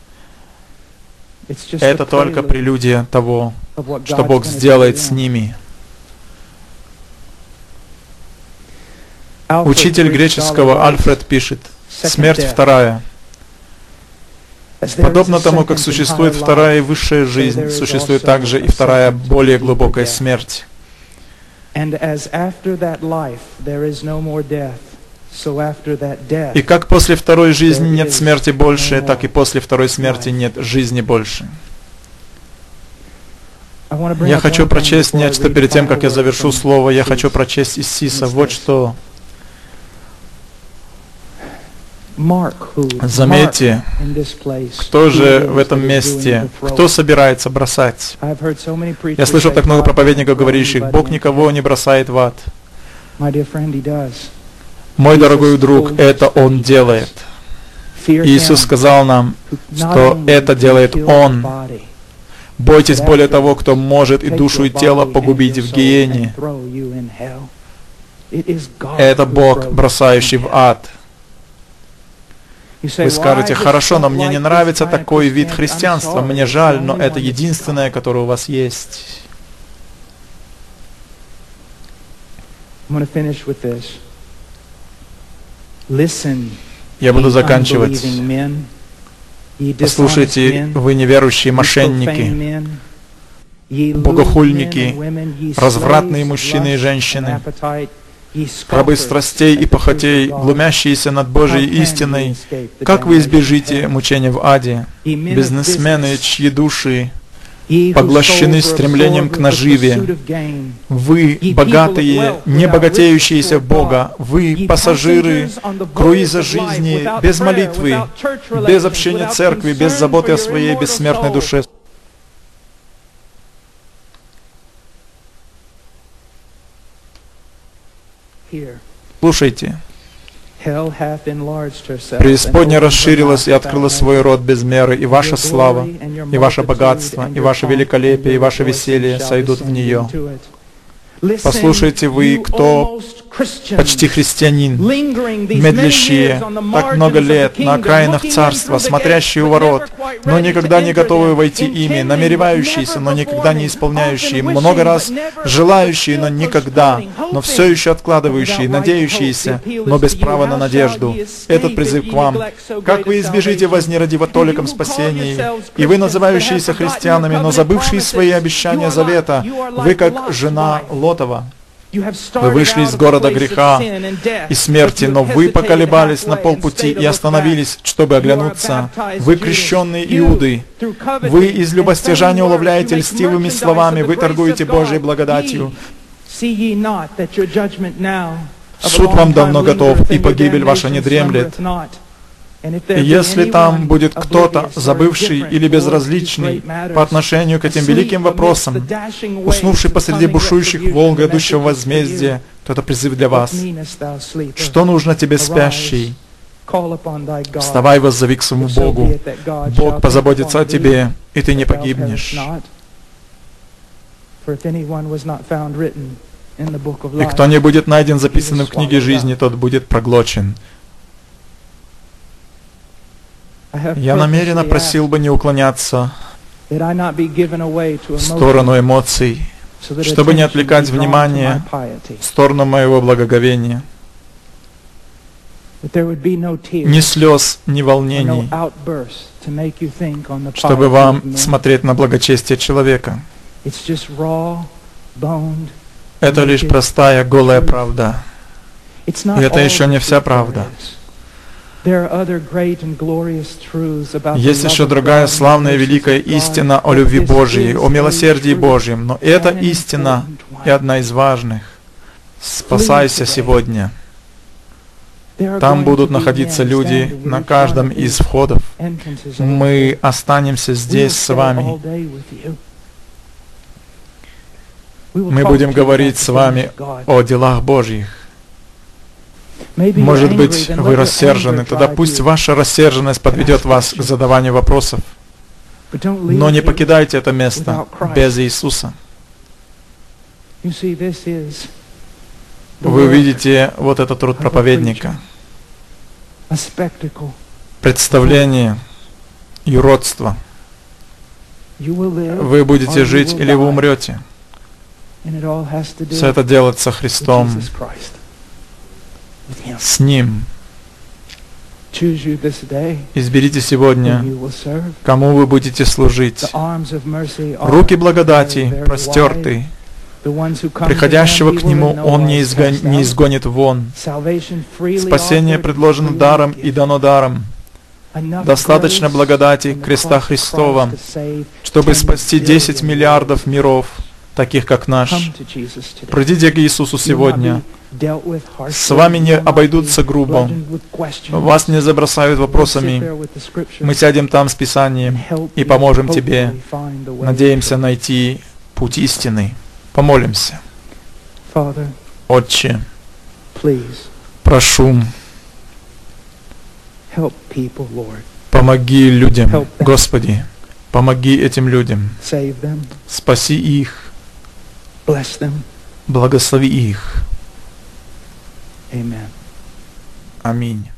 Это только прелюдия того, что Бог сделает с ними. Учитель греческого Альфред пишет, смерть вторая — Подобно тому, как существует вторая и высшая жизнь, существует также и вторая более глубокая смерть. И как после второй жизни нет смерти больше, так и после второй смерти нет жизни больше. Я хочу прочесть нечто перед тем, как я завершу слово. Я хочу прочесть из Сиса. Вот что Заметьте, кто же в этом месте, кто собирается бросать. Я слышал так много проповедников, говорящих, Бог никого не бросает в ад. Мой дорогой друг, это Он делает. Иисус сказал нам, что это делает Он. Бойтесь более того, кто может и душу, и тело погубить в гиене. Это Бог, бросающий в ад. Вы скажете, хорошо, но мне не нравится такой вид христианства, мне жаль, но это единственное, которое у вас есть. Я буду заканчивать. Послушайте, вы неверующие мошенники, богохульники, развратные мужчины и женщины, рабы страстей и похотей, глумящиеся над Божьей истиной, как вы избежите мучения в аде? Бизнесмены, чьи души поглощены стремлением к наживе. Вы, богатые, не богатеющиеся в Бога, вы, пассажиры круиза жизни, без молитвы, без общения церкви, без заботы о своей бессмертной душе. Слушайте. Преисподня расширилась и открыла свой рот без меры, и ваша слава, и ваше богатство, и ваше великолепие, и ваше веселье сойдут в нее. Послушайте вы, кто почти христианин, медлящие так много лет на окраинах царства, смотрящие у ворот, но никогда не готовые войти ими, намеревающиеся, но никогда не исполняющие, много раз желающие, но никогда, но все еще откладывающие, надеющиеся, но без права на надежду. Этот призыв к вам. Как вы избежите возни ради во толиком спасении? И вы, называющиеся христианами, но забывшие свои обещания завета, вы как жена Лотова. Вы вышли из города греха и смерти, но вы поколебались на полпути и остановились, чтобы оглянуться. Вы крещенные Иуды. Вы из любостяжания уловляете льстивыми словами, вы торгуете Божьей благодатью. Суд вам давно готов, и погибель ваша не дремлет. Если там будет кто-то, забывший или безразличный по отношению к этим великим вопросам, уснувший посреди бушующих волн грядущего возмездия, то это призыв для вас. Что нужно тебе, спящий? Вставай, воззови к своему Богу. Бог позаботится о тебе, и ты не погибнешь. И кто не будет найден записанным в книге жизни, тот будет проглочен. Я намеренно просил бы не уклоняться в сторону эмоций, чтобы не отвлекать внимание в сторону моего благоговения. Ни слез, ни волнений, чтобы вам смотреть на благочестие человека. Это лишь простая голая правда. И это еще не вся правда. Есть еще другая славная и великая истина о любви Божьей, о милосердии Божьем, но эта истина и одна из важных. Спасайся сегодня. Там будут находиться люди на каждом из входов. Мы останемся здесь с вами. Мы будем говорить с вами о делах Божьих. Может быть, вы рассержены, тогда пусть ваша рассерженность подведет вас к задаванию вопросов. Но не покидайте это место без Иисуса. Вы увидите вот этот труд проповедника. Представление и родство. Вы будете жить или вы умрете. Все это делается Христом с Ним. Изберите сегодня, кому вы будете служить. Руки благодати простерты. Приходящего к Нему Он не, изгон, не изгонит вон. Спасение предложено даром и дано даром. Достаточно благодати креста Христова, чтобы спасти 10 миллиардов миров, таких как наш. Придите к Иисусу сегодня. С вами не обойдутся грубо. Вас не забросают вопросами. Мы сядем там с Писанием и поможем тебе. Надеемся найти путь истины. Помолимся. Отче, прошу, помоги людям, Господи, помоги этим людям, спаси их, благослови их. Аминь.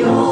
Freedom.